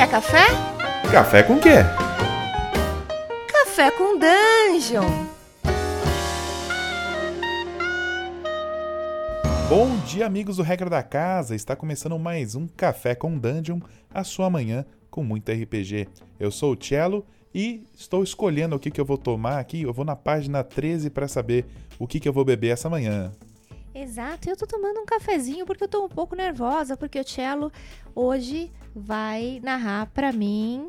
Quer café? Café com quê? Café com Dungeon. Bom dia, amigos do Regra da Casa. Está começando mais um Café com Dungeon, a sua manhã com muito RPG. Eu sou o Cello e estou escolhendo o que, que eu vou tomar aqui. Eu vou na página 13 para saber o que, que eu vou beber essa manhã. Exato, eu tô tomando um cafezinho porque eu tô um pouco nervosa, porque o Cello hoje vai narrar para mim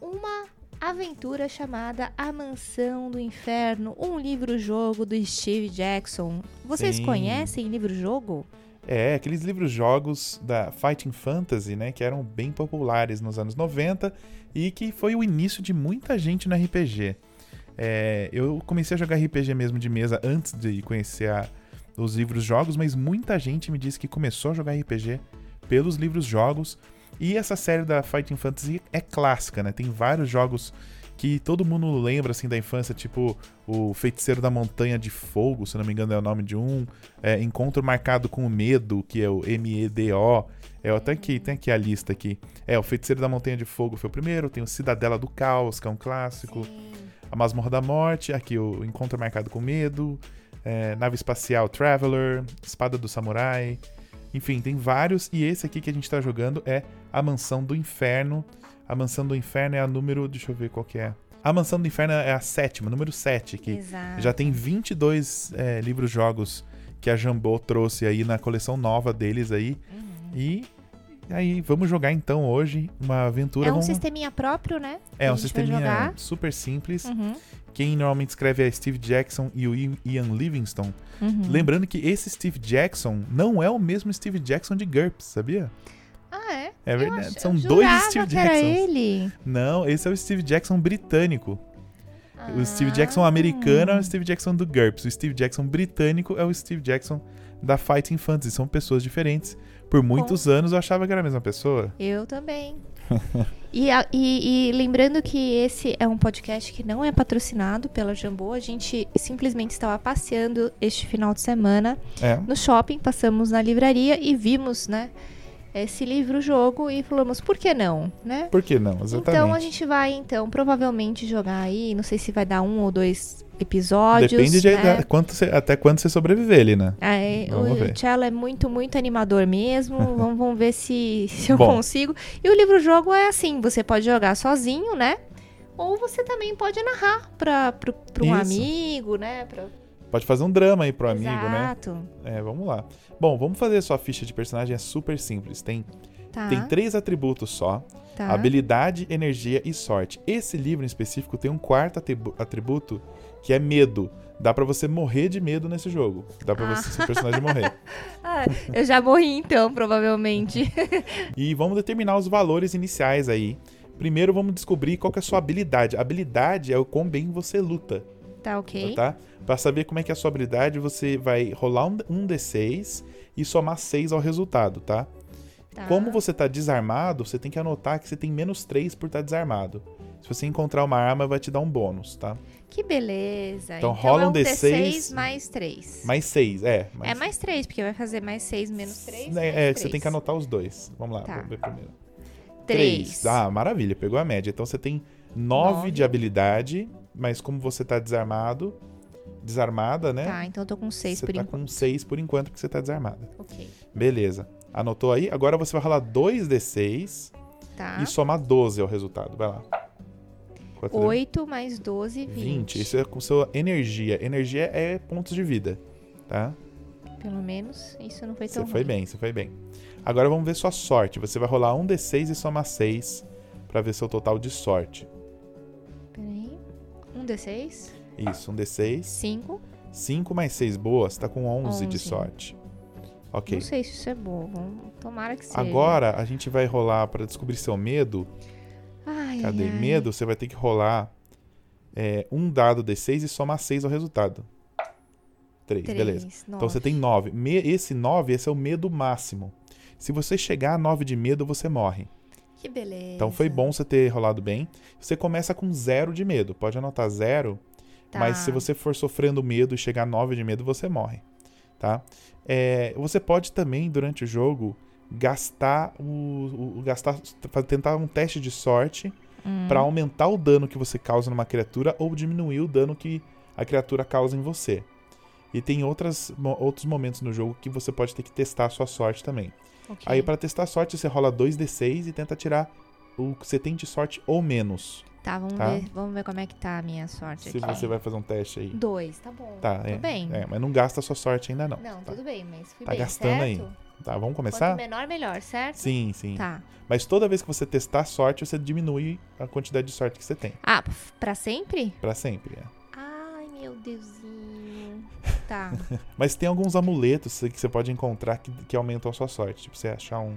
uma aventura chamada A Mansão do Inferno, um livro-jogo do Steve Jackson. Vocês Sim. conhecem livro-jogo? É, aqueles livros-jogos da Fighting Fantasy, né, que eram bem populares nos anos 90 e que foi o início de muita gente no RPG. É, eu comecei a jogar RPG mesmo de mesa antes de conhecer a- os livros-jogos, mas muita gente me disse que começou a jogar RPG pelos livros-jogos. E essa série da Fighting Fantasy é clássica, né? Tem vários jogos que todo mundo lembra assim da infância, tipo o Feiticeiro da Montanha de Fogo, se não me engano é o nome de um, é, Encontro Marcado com o Medo, que é o M-E-D-O. É, até aqui, tem aqui a lista aqui. É, o Feiticeiro da Montanha de Fogo foi o primeiro, tem o Cidadela do Caos, que é um clássico. A Masmorra da Morte, aqui o Encontro Marcado com Medo, é, Nave Espacial Traveler, Espada do Samurai. Enfim, tem vários. E esse aqui que a gente tá jogando é A Mansão do Inferno. A Mansão do Inferno é a número. Deixa eu ver qual que é. A Mansão do Inferno é a sétima, número 7, que Exato. já tem 22 é, livros-jogos que a Jambô trouxe aí na coleção nova deles aí. Uhum. E aí, vamos jogar então hoje uma aventura. É um vamos... sisteminha próprio, né? É que um sisteminha super simples. Uhum. Quem normalmente escreve é Steve Jackson e o Ian Livingstone. Uhum. Lembrando que esse Steve Jackson não é o mesmo Steve Jackson de GURPS, sabia? Ah, é? É verdade. São dois Steve que era Jacksons. ele. Não, esse é o Steve Jackson britânico. O Steve Ah. Jackson americano é o Steve Jackson do GURPS. O Steve Jackson britânico é o Steve Jackson da Fighting Fantasy. São pessoas diferentes. Por muitos anos eu achava que era a mesma pessoa. Eu também. e, a- e- e lembrando que esse é um podcast que não é patrocinado pela Jambô. A gente simplesmente estava passeando este final de semana É. no shopping, passamos na livraria e vimos, né? Esse livro-jogo e falamos, por que não, né? Por que não? Exatamente. Então a gente vai, então, provavelmente jogar aí. Não sei se vai dar um ou dois episódios. Depende de né? quanto você- até quando você sobreviver ali, né? É, Vamos o ver. Cello é muito, muito animador mesmo. vamos, vamos ver se, se eu Bom. consigo. E o livro-jogo é assim: você pode jogar sozinho, né? Ou você também pode narrar para um amigo, né? Pra... Pode fazer um drama aí pro amigo, né? Exato. É, vamos lá. Bom, vamos fazer a sua ficha de personagem, é super simples. Tem, Tá. tem três atributos só: tá. habilidade, energia e sorte. Esse livro em específico tem um quarto atribu- atributo que é medo. Dá pra você morrer de medo nesse jogo. Dá pra Ah. você, seu personagem morrer. Ah, eu já morri então, provavelmente. E vamos determinar os valores iniciais aí. Primeiro vamos descobrir qual que é a sua habilidade. Habilidade é o quão bem você luta, tá ok. tá? Pra saber como é que é a sua habilidade, você vai rolar um, um D6 e somar 6 ao resultado, tá? Tá. Como você tá desarmado, você tem que anotar que você tem menos 3 por estar desarmado. Se você encontrar uma arma, vai te dar um bônus, tá? Que beleza. Então rola é um um D6 D6 mais 3. Mais 6, é. É mais 3, porque vai fazer mais 6 menos 3. É, é, você tem que anotar os dois. Vamos lá, Tá. vamos ver primeiro. 3. Ah, maravilha, pegou a média. Então você tem 9 Nove. de habilidade, mas como você tá desarmado, desarmada, né? Tá, então eu tô com 6 você por tá enquanto. com 6 por enquanto que você tá desarmada. Ok. Beleza. Anotou aí? Agora você vai rolar 2d6 Tá. e somar 12 ao resultado. Vai lá. Quanto deu? 8 mais 12, 20. 20. Isso é com sua energia. Energia é pontos de vida, tá? Pelo menos isso não foi Você tão foi ruim. bem, você foi bem. Agora vamos ver sua sorte. Você vai rolar um D6 e somar 6 pra ver seu total de sorte. Um D6. Isso, um D6. 5. 5 mais 6 boas, tá com 11, de 11. sorte. Ok. Não sei se isso é bom. Tomara que seja. Agora a gente vai rolar pra descobrir seu medo. Ai, Cadê? ai, ai. Medo, você vai ter que rolar é, um dado D6 e somar 6 ao resultado. 3, Três, beleza. Então você nove. tem 9. Esse 9, esse é o medo máximo. Se você chegar a 9 de medo, você morre. Que beleza. Então foi bom você ter rolado bem. Você começa com 0 de medo. Pode anotar 0, Tá. mas se você for sofrendo medo e chegar a 9 de medo, você morre. Tá? É, você pode também, durante o jogo, gastar o, o- gastar tentar um teste de sorte Hum. pra aumentar o dano que você causa numa criatura ou diminuir o dano que a criatura causa em você. E tem outras, outros momentos no jogo que você pode ter que testar a sua sorte também. Ok. Aí pra testar a sorte você rola 2d6 e tenta tirar o que você tem de sorte ou menos. Tá, vamos, Tá. Ver, vamos ver como é que tá a minha sorte Se aqui. você vai fazer um teste aí. Dois, tá bom. Tá, Tudo é, bem. é, mas não gasta a sua sorte ainda não. Não, tá, tudo bem, mas fui Tá bem, gastando aí. certo? Tá, vamos Quanto começar? menor, melhor, certo? Sim, sim. Tá. Mas toda vez que você testar a sorte, você diminui a quantidade de sorte que você tem. Ah, pra sempre? Pra sempre. é. Ai, meu Deusinho. Tá. Mas tem alguns amuletos que você pode encontrar que, que aumentam a sua sorte. Tipo, você achar um,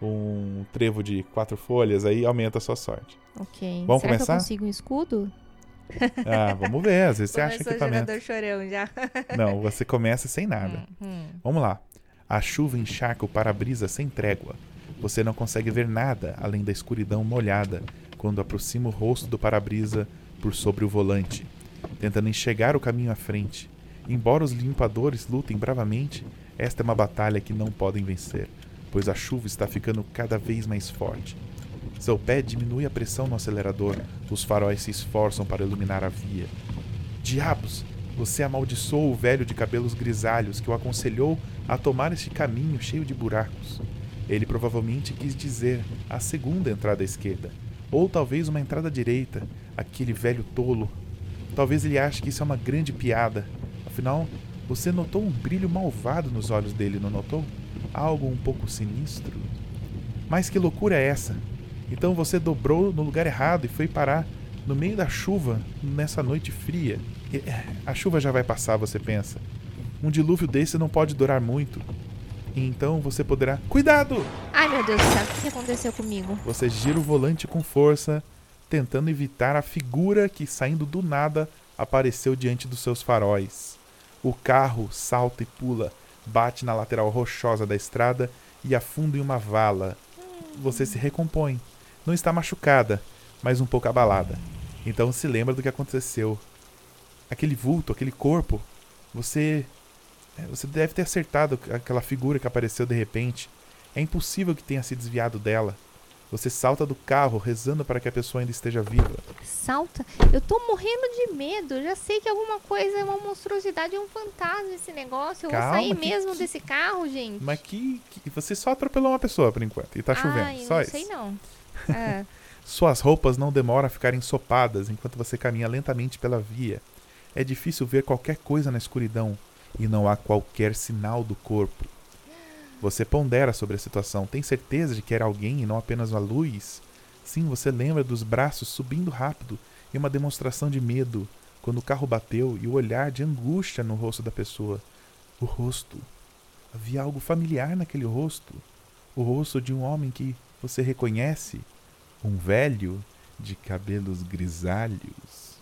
um trevo de quatro folhas, aí aumenta a sua sorte. ok. Vamos Será que começar? eu consigo um escudo? Ah, vamos ver. Às vezes você acha o equipamento. jogador chorão já. Não, você começa sem nada. Hum, hum. Vamos lá. A chuva encharca o para-brisa sem trégua. Você não consegue ver nada além da escuridão molhada quando aproxima o rosto do para-brisa por sobre o volante, tentando enxergar o caminho à frente. Embora os limpadores lutem bravamente, esta é uma batalha que não podem vencer, pois a chuva está ficando cada vez mais forte. Seu pé diminui a pressão no acelerador, os faróis se esforçam para iluminar a via. Diabos! Você amaldiçoou o velho de cabelos grisalhos que o aconselhou a tomar este caminho cheio de buracos. Ele provavelmente quis dizer a segunda entrada à esquerda, ou talvez uma entrada à direita, aquele velho tolo. Talvez ele ache que isso é uma grande piada. Afinal, você notou um brilho malvado nos olhos dele, não notou? Algo um pouco sinistro. Mas que loucura é essa? Então você dobrou no lugar errado e foi parar no meio da chuva nessa noite fria. Eh, A chuva já vai passar, você pensa. Um dilúvio desse não pode durar muito. E então você poderá. Cuidado! Ai, meu Deus do céu, o que aconteceu comigo? Você gira o volante com força, tentando evitar a figura que, saindo do nada, apareceu diante dos seus faróis. O carro salta e pula, bate na lateral rochosa da estrada e afunda em uma vala. Você se recompõe. Não está machucada, mas um pouco abalada. Então se lembra do que aconteceu. Aquele vulto, aquele corpo. Você. é, Você deve ter acertado aquela figura que apareceu de repente. É impossível que tenha se desviado dela. Você salta do carro, rezando para que a pessoa ainda esteja viva. Salta. Eu tô morrendo de medo. Eu já sei que alguma coisa é uma monstruosidade, é um fantasma esse negócio. Eu Calma, vou sair que- mesmo que- desse carro, gente. Mas que, que- Você só atropelou uma pessoa por enquanto. E tá chovendo. Ai, eu só não isso. sei não. É. Suas roupas não demoram a ficar ensopadas enquanto você caminha lentamente pela via. É difícil ver qualquer coisa na escuridão e não há qualquer sinal do corpo. Você pondera sobre a situação. Tem certeza de que era alguém e não apenas a luz? Sim, você lembra dos braços subindo rápido e uma demonstração de medo quando o carro bateu e o olhar de angústia no rosto da pessoa. O rosto. Havia algo familiar naquele rosto. O rosto de um homem que você reconhece. Um velho de cabelos grisalhos.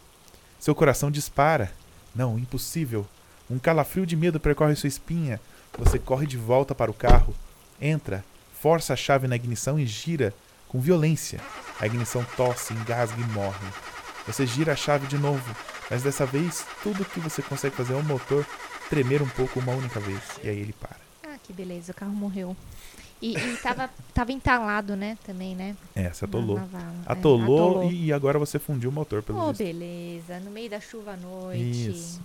Seu coração dispara. Não, impossível. Um calafrio de medo percorre sua espinha. Você corre de volta para o carro, entra, força a chave na ignição e gira com violência. A ignição tosse, engasga e morre. Você gira a chave de novo, mas dessa vez tudo que você consegue fazer é o motor tremer um pouco uma única vez. E aí ele para. Ah, que beleza, o carro morreu. E, e tava, tava entalado, né? Também, né? É, você atolou. Na- na vala. É, Atolou, E, e agora você fundiu o motor pelo Oh, visto. beleza. No meio da chuva à noite. Isso.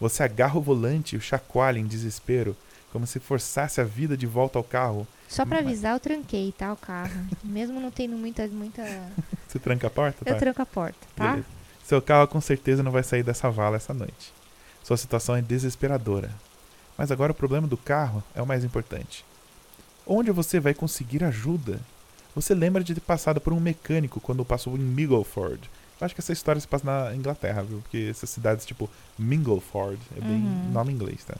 Você agarra o volante e o chacoalha em desespero, como se forçasse a vida de volta ao carro. Só pra Mas- avisar, eu tranquei, tá? O carro. Mesmo não tendo muita. muita... Você tranca a porta? Eu Tá. tranco a porta, tá? Beleza. Seu carro com certeza não vai sair dessa vala essa noite. Sua situação é desesperadora. Mas agora o problema do carro é o mais importante. Onde você vai conseguir ajuda? Você lembra de ter passado por um mecânico quando passou em Mingleford. Eu acho que essa história se passa na Inglaterra, viu? Porque essas cidades tipo Mingleford é bem Uhum. nome inglês, tá?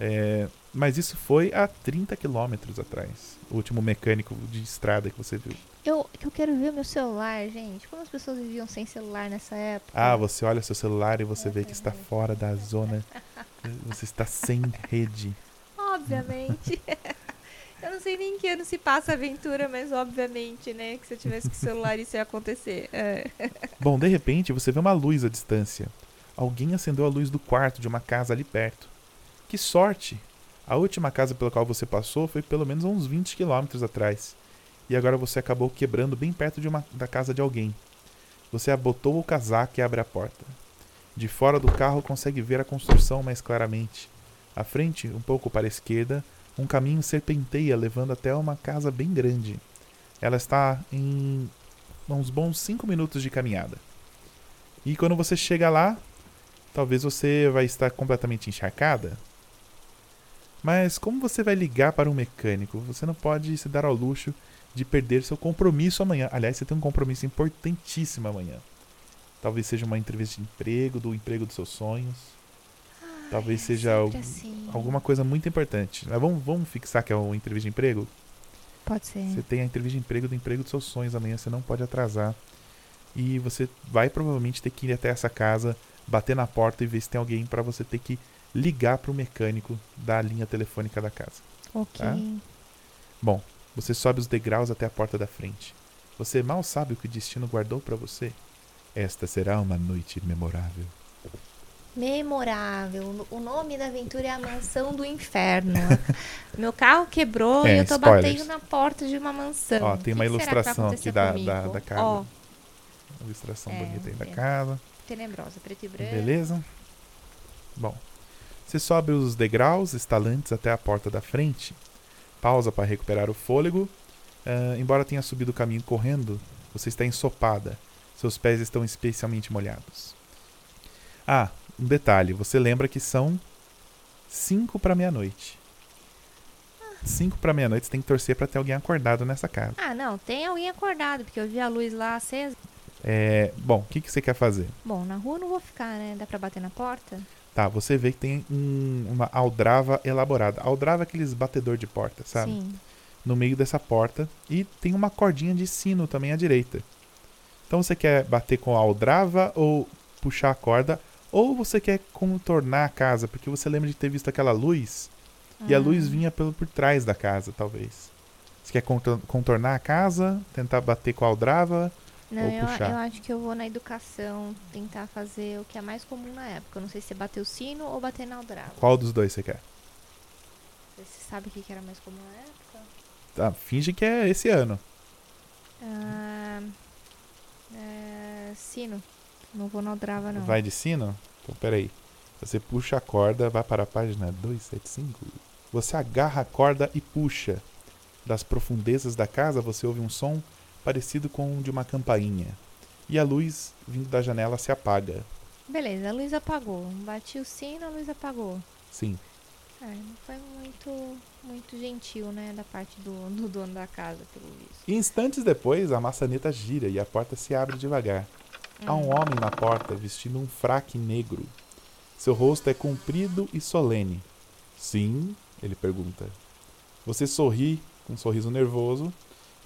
É, mas isso foi há 30 quilômetros atrás. O último mecânico de estrada que você viu. Eu, eu quero ver o meu celular, gente. Como as pessoas viviam sem celular nessa época? Ah, você olha seu celular e você vê que está fora da zona. Você está sem rede. Obviamente. eu não sei nem em que ano se passa a aventura, mas obviamente, né? Que se eu tivesse com o celular isso ia acontecer. É. Bom, de repente você vê uma luz à distância. Alguém acendeu a luz do quarto de uma casa ali perto. Que sorte! A última casa pela qual você passou foi pelo menos uns 20 quilômetros atrás. E agora você acabou quebrando bem perto uma, da casa de alguém. Você abotou o casaco e abre a porta. De fora do carro consegue ver a construção mais claramente. À frente, um pouco para a esquerda, um caminho serpenteia levando até uma casa bem grande. Ela está em uns bons 5 minutos de caminhada. E quando você chega lá, talvez você vai estar completamente encharcada, mas como você vai ligar para um mecânico? Você não pode se dar ao luxo de perder seu compromisso amanhã. Aliás, você tem um compromisso importantíssimo amanhã. Talvez seja uma entrevista de emprego, do emprego dos seus sonhos. Ai, Talvez seja al- assim. alguma coisa muito importante. Vamos, vamos fixar que é uma entrevista de emprego? Pode ser. Você tem a entrevista de emprego do emprego dos seus sonhos amanhã, você não pode atrasar. E você vai provavelmente ter que ir até essa casa, bater na porta e ver se tem alguém para você ter que ligar para o mecânico da linha telefônica da casa. Ok. tá? Bom, você sobe os degraus até a porta da frente. Você mal sabe o que o destino guardou para você. Esta será uma noite memorável. Memorável. O nome da aventura é a Mansão do Inferno. Meu carro quebrou É, e eu tô spoilers. batendo na porta de uma mansão. Ó, tem uma que ilustração aqui da- da- da casa. Ó, Uma ilustração É, bonita aí da é. casa. tenebrosa, preto e branco. Beleza? Bom, você sobe os degraus estalantes até a porta da frente. Pausa para recuperar o fôlego. Ah, embora tenha subido o caminho correndo, você está ensopada. Seus pés estão especialmente molhados. Ah, um detalhe: você lembra que são 5 para meia-noite. 5 para meia-noite você tem que torcer para ter alguém acordado nessa casa. Ah, não, tem alguém acordado, porque eu vi a luz lá acesa. É, bom, o que, que você quer fazer? Bom, na rua não vou ficar, né? Dá pra bater na porta? Tá, você vê que tem um- uma aldrava elaborada. Aldrava é aqueles batedor de porta, sabe? Sim. No meio dessa porta. E tem uma cordinha de sino também à direita. Então você quer bater com a aldrava ou puxar a corda? Ou você quer contornar a casa? Porque você lembra de ter visto aquela luz e a Ah, luz vinha pelo, por trás da casa, talvez. Você quer contor- contornar a casa? Tentar bater com a aldrava? Não, eu, eu acho que eu vou na educação tentar fazer o que é mais comum na época. Eu não sei se é bater o sino ou bater na aldrava. Qual dos dois você quer? Você sabe o que que era mais comum na época? Tá, finge que é esse ano. Ah, é, sino. Não vou na aldrava, não. Vai de sino? Então, peraí. Você puxa a corda, vai para a página 275. Você agarra a corda e puxa. Das profundezas da casa você ouve um som parecido com o de uma campainha. E a luz vindo da janela se apaga. Beleza, a luz apagou. Bati o sino, a luz apagou. Sim. É, não foi muito, muito gentil, né? Da parte do, do dono da casa, pelo visto. E instantes depois, a maçaneta gira e a porta se abre devagar. Há um homem na porta vestindo um fraque negro. Seu rosto é comprido e solene. Sim? Ele pergunta. Você sorri com um sorriso nervoso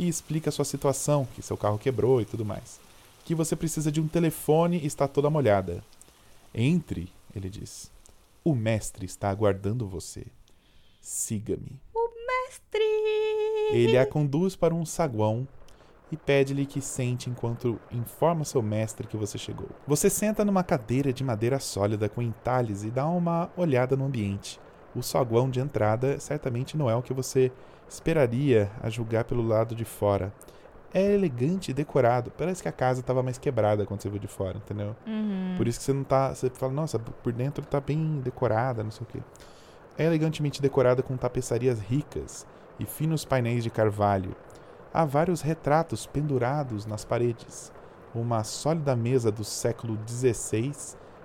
e explica a sua situação, que seu carro quebrou e tudo mais. Que você precisa de um telefone e está toda molhada. Entre, ele diz. O mestre está aguardando você. Siga-me. Mestre! Ele a conduz para um saguão e pede-lhe que sente enquanto informa seu mestre que você chegou. Você senta numa cadeira de madeira sólida com entalhes e dá uma olhada no ambiente. O saguão de entrada certamente não é o que você esperaria a julgar pelo lado de fora. É elegante e decorado. Parece que a casa estava mais quebrada quando você viu de fora, entendeu? Uhum. Por isso que você não tá. Você fala, nossa, por dentro tá bem decorada, não sei o quê. É elegantemente decorada com tapeçarias ricas e finos painéis de carvalho. Há vários retratos pendurados nas paredes. Uma sólida mesa do século XVI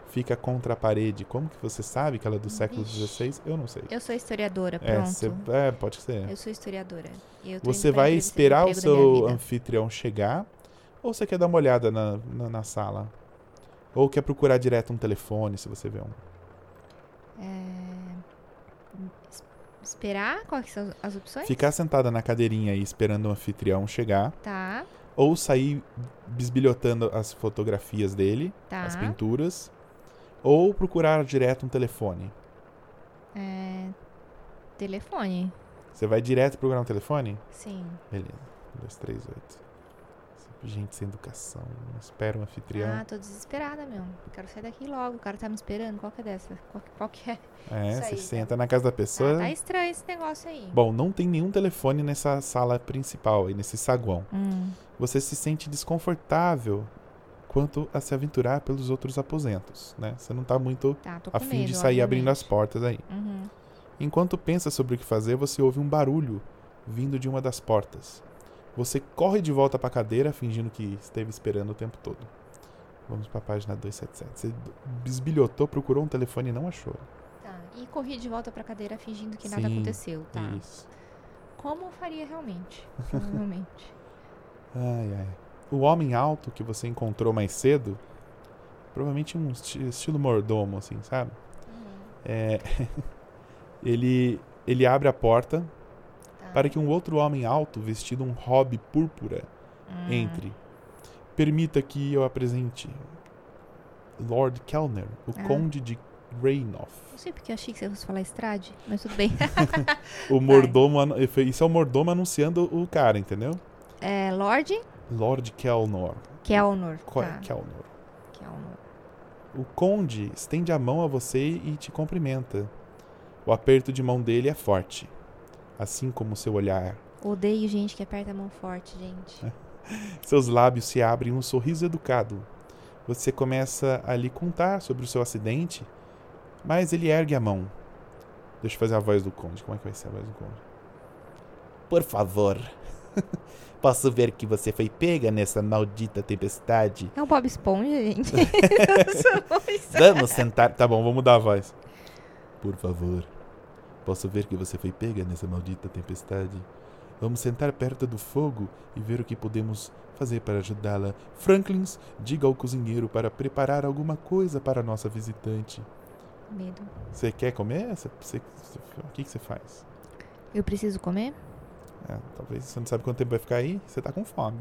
fica contra a parede. Como que você sabe que ela é do século. XVI? Eu não sei. Eu sou historiadora, É, pronto. cê- é, pode ser. Eu sou historiadora. Eu Você vai esperar o seu anfitrião chegar? Ou você quer dar uma olhada na, na, na sala? Ou quer procurar direto um telefone, se você vê um? É, es- Esperar? Quais são as opções? Ficar sentada na cadeirinha aí esperando o anfitrião chegar, Tá, ou sair bisbilhotando as fotografias dele, tá. as pinturas, ou procurar direto um telefone. É, Telefone. Você vai direto procurar um telefone? Sim. Beleza. 1, 2, 3, 8. Gente sem educação, não espera um anfitrião. Ah, tô desesperada, meu. Quero sair daqui logo. O cara tá me esperando. Qual que é dessa? Qual que, qual que é? é, você aí, senta na casa da pessoa. Ah, tá estranho esse negócio aí. Bom, não tem nenhum telefone nessa sala principal, aí nesse saguão. Hum, Você se sente desconfortável quanto a se aventurar pelos outros aposentos, né? Você não tá muito tá, a fim medo, de sair abrindo as obviamente. portas aí. Uhum. Enquanto pensa sobre o que fazer, você ouve um barulho vindo de uma das portas. Você corre de volta para a cadeira, fingindo que esteve esperando o tempo todo. Vamos para a página 277. Você bisbilhotou, procurou um telefone e não achou. Tá. E corri de volta pra cadeira fingindo que nada Sim, aconteceu, tá? Isso. Como faria realmente? Provavelmente. Ai, ai. O homem alto que você encontrou mais cedo, provavelmente um esti- estilo mordomo, assim, sabe? Uhum. É, ele, ele abre a porta Tá. para que um outro homem alto, vestido um hobby púrpura, Hum. entre. Permita que eu apresente Lord Kellner, o Ah. Conde de Greynoff. Não sei porque eu achei que você fosse falar estrade, mas tudo bem. O mordomo, isso é o mordomo anunciando o cara, entendeu? é, Lorde Lord Kelnor. Kelnor. Co- Tá. Kelnor. Kelnor. O conde estende a mão a você e te cumprimenta. O aperto de mão dele é forte, assim como seu olhar. Odeio gente que aperta a mão forte, gente. Seus lábios se abrem em um sorriso educado. Você começa a lhe contar sobre o seu acidente, mas ele ergue a mão. Deixa eu fazer a voz do conde. Como é que vai ser a voz do conde? Por favor. Posso ver que você foi pega nessa maldita tempestade? É o Bob Esponja, gente. Vamos sentar. Tá bom, vou mudar a voz. Por favor. Posso ver que você foi pega nessa maldita tempestade? Vamos sentar perto do fogo e ver o que podemos fazer para ajudá-la. Franklins, diga ao cozinheiro para preparar alguma coisa para a nossa visitante. Medo. Você quer comer? Você- você- você- o que, que você faz? Eu preciso comer? É, talvez você não sabe quanto tempo vai ficar aí, você tá com fome.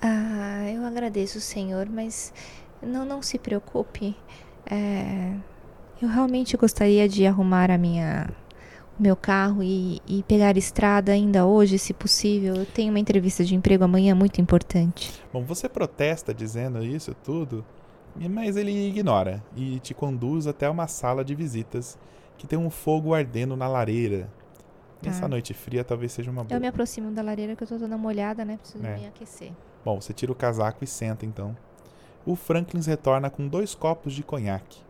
Ah, eu agradeço, senhor, mas não, não se preocupe. É, eu realmente gostaria de arrumar a minha, o meu carro e, e pegar estrada ainda hoje, se possível. Eu tenho uma entrevista de emprego amanhã muito importante. Bom, você protesta dizendo isso tudo, mas ele ignora e te conduz até uma sala de visitas que tem um fogo ardendo na lareira. Nessa Tá. noite fria talvez seja uma boa. Eu me aproximo da lareira que eu tô dando uma olhada, né? Preciso É. me aquecer. Bom, você tira o casaco e senta então. O Franklin retorna com dois copos de conhaque.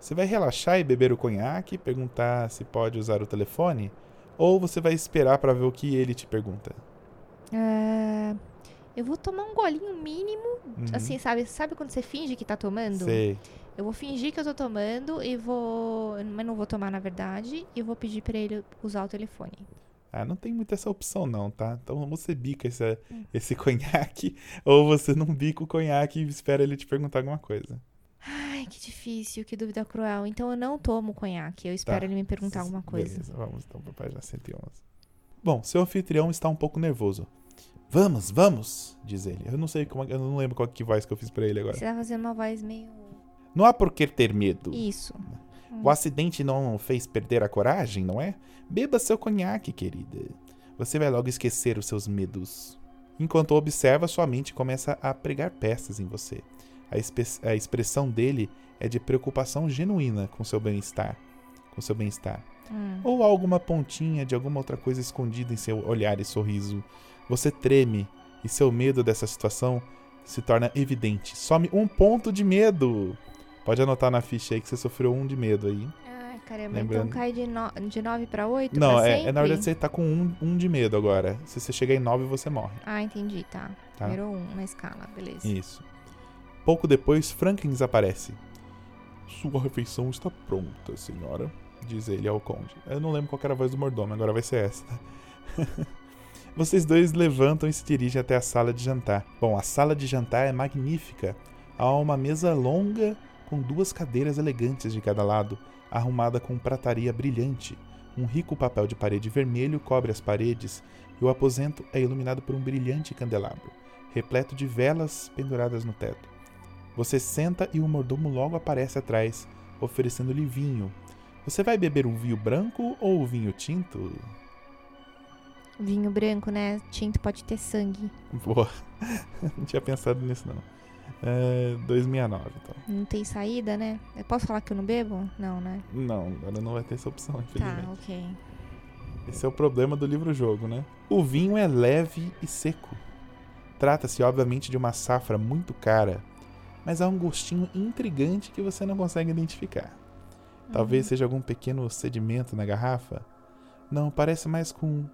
Você vai relaxar e beber o conhaque, perguntar se pode usar o telefone, ou você vai esperar para ver o que ele te pergunta? É, eu vou tomar um golinho mínimo, Uhum. assim, sabe? Sabe quando você finge que tá tomando? Sei. Eu vou fingir que eu tô tomando e vou. Mas não vou tomar, na verdade. E vou pedir pra ele usar o telefone. Ah, não tem muita essa opção não, tá? Então você bica esse, Hum. esse conhaque, ou você não bica o conhaque e espera ele te perguntar alguma coisa. Ai, que difícil, que dúvida cruel. Então eu não tomo conhaque. Eu espero Tá. ele me perguntar alguma coisa. Beleza, vamos então pra página 111. Bom, seu anfitrião está um pouco nervoso. Vamos, vamos, diz ele. Eu não sei como, eu não lembro qual que voz que eu fiz pra ele agora. Você tá fazendo uma voz meio. Não há por que ter medo. Isso. O acidente não fez perder a coragem, não é? Beba seu conhaque, querida. Você vai logo esquecer os seus medos. Enquanto observa, sua mente começa a pregar peças em você. A, a expressão dele é de preocupação genuína com seu bem-estar. Com seu bem-estar. Hum. Ou alguma pontinha de alguma outra coisa escondida em seu olhar e sorriso. Você treme e seu medo dessa situação se torna evidente. Some um ponto de medo. Pode anotar na ficha aí que você sofreu um de medo aí. Ai, caramba. Lembrando- Então cai de, no... de 9 pra 8? Não, pra é, é, na verdade você tá com um, um de medo agora. Se você chegar em 9, você morre. Ah, entendi, tá. Tá. Virou um na escala, beleza. Isso. Pouco depois, Franklin aparece. Sua refeição está pronta, senhora, diz ele ao conde. Eu não lembro qual era a voz do mordomo, agora vai ser essa. Vocês dois levantam e se dirigem até a sala de jantar. Bom, a sala de jantar é magnífica. Há uma mesa longa com duas cadeiras elegantes de cada lado, arrumada com prataria brilhante. Um rico papel de parede vermelho cobre as paredes e o aposento é iluminado por um brilhante candelabro repleto de velas penduradas no teto. Você senta e o mordomo logo aparece atrás, oferecendo-lhe vinho. Você vai beber um vinho branco ou vinho tinto? Vinho branco, né? Tinto pode ter sangue. Boa. não tinha pensado nisso, não. É, 269, então. Não tem saída, né? Eu posso falar que eu não bebo? Não, né? Não, agora não vai ter essa opção, infelizmente. Tá, ok. Esse é o problema do livro-jogo, né? O vinho é leve e seco. Trata-se, obviamente, de uma safra muito cara, mas há um gostinho intrigante que você não consegue identificar. Talvez Uhum. seja algum pequeno sedimento na garrafa. Não, parece mais com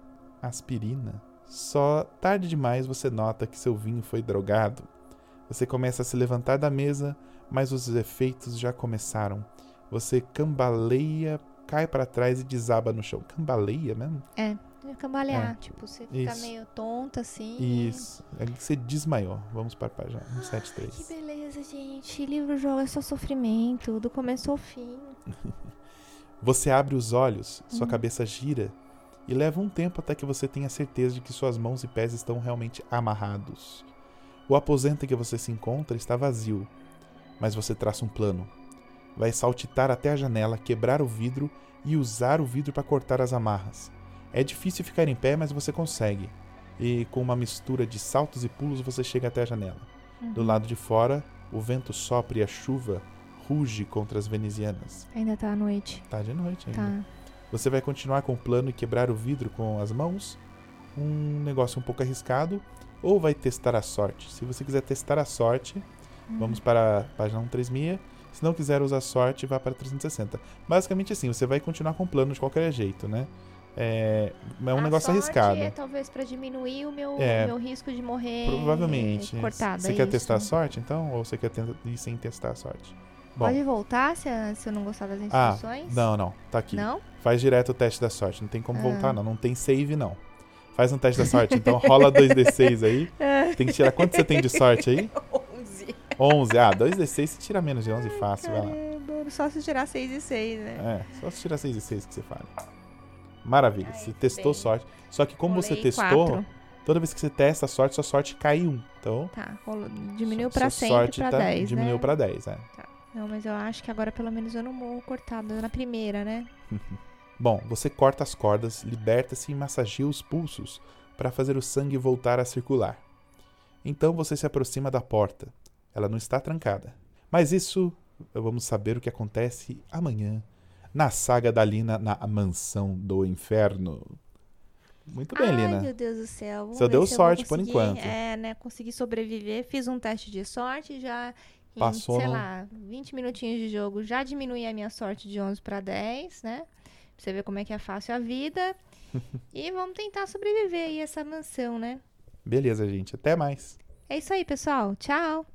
aspirina. Só tarde demais você nota que seu vinho foi drogado. Você começa a se levantar da mesa, mas os efeitos já começaram. Você cambaleia, cai para trás e desaba no chão. Cambaleia mesmo? É, cambalear. Tipo, você fica Isso. meio tonta assim. Isso. É que você desmaiou. Vamos para a página Que 173. beleza, gente. Livro-jogo é só sofrimento, do começo ao fim. Você abre os olhos, sua Uhum. cabeça gira e leva um tempo até que você tenha certeza de que suas mãos e pés estão realmente amarrados. O aposento em que você se encontra está vazio, mas você traça um plano. Vai saltitar até a janela, quebrar o vidro e usar o vidro para cortar as amarras. É difícil ficar em pé, mas você consegue. E com uma mistura de saltos e pulos você chega até a janela. Do Uhum. lado de fora, o vento sopra e a chuva ruge contra as venezianas. Ainda tá à noite. Tá de noite ainda. Tá. Você vai continuar com o plano e quebrar o vidro com as mãos? Um negócio um pouco arriscado. Ou vai testar a sorte? Se você quiser testar a sorte, vamos para a página 136. Se não quiser usar sorte, vá para 360. Basicamente assim, você vai continuar com o plano de qualquer jeito, né? É, é um A negócio arriscado. É talvez pra diminuir o meu, É. meu risco de morrer. Provavelmente. Cortada. Você quer isso. testar a sorte, então? Ou você quer tentar ir sem testar a sorte? Bom, Pode voltar se, se eu não gostar das ah, instruções? não, não. Tá aqui. Não? Faz direto o teste da sorte. Não tem como Ah. voltar, não. Não tem save, não. Faz um teste da sorte. Então rola 2d6 aí. Tem que tirar. Quanto você tem de sorte aí? 11. 11. Ah, 2d6 você tira menos de 11 fácil. Vai lá. Só se tirar 6 e 6, né? É, só se tirar 6 e 6 que você fala. Maravilha. Você testou bem. sorte. Só que como você Rolei testou, quatro. toda vez que você testa a sorte, sua sorte cai um. Então. Tá, rolou- diminuiu pra sempre sorte pra tá- 10, Diminuiu né? pra 10, é. Não, mas eu acho que agora pelo menos eu não morro cortada na primeira, né? Bom, você corta as cordas, liberta-se e massageia os pulsos para fazer o sangue voltar a circular. Então você se aproxima da porta. Ela não está trancada. Mas isso vamos saber o que acontece amanhã na saga da Lina na Mansão do Inferno. Muito bem, Ai, Lina. meu Deus do céu. Vamos ver deu sorte por enquanto. É, né? Consegui sobreviver. Fiz um teste de sorte já. Em, Passou sei no- lá, 20 minutinhos de jogo. Já diminui a minha sorte de 11 pra 10, né? Pra você ver como é que é fácil a vida. e vamos tentar sobreviver aí essa mansão, né? Beleza, gente. Até mais. É isso aí, pessoal. Tchau.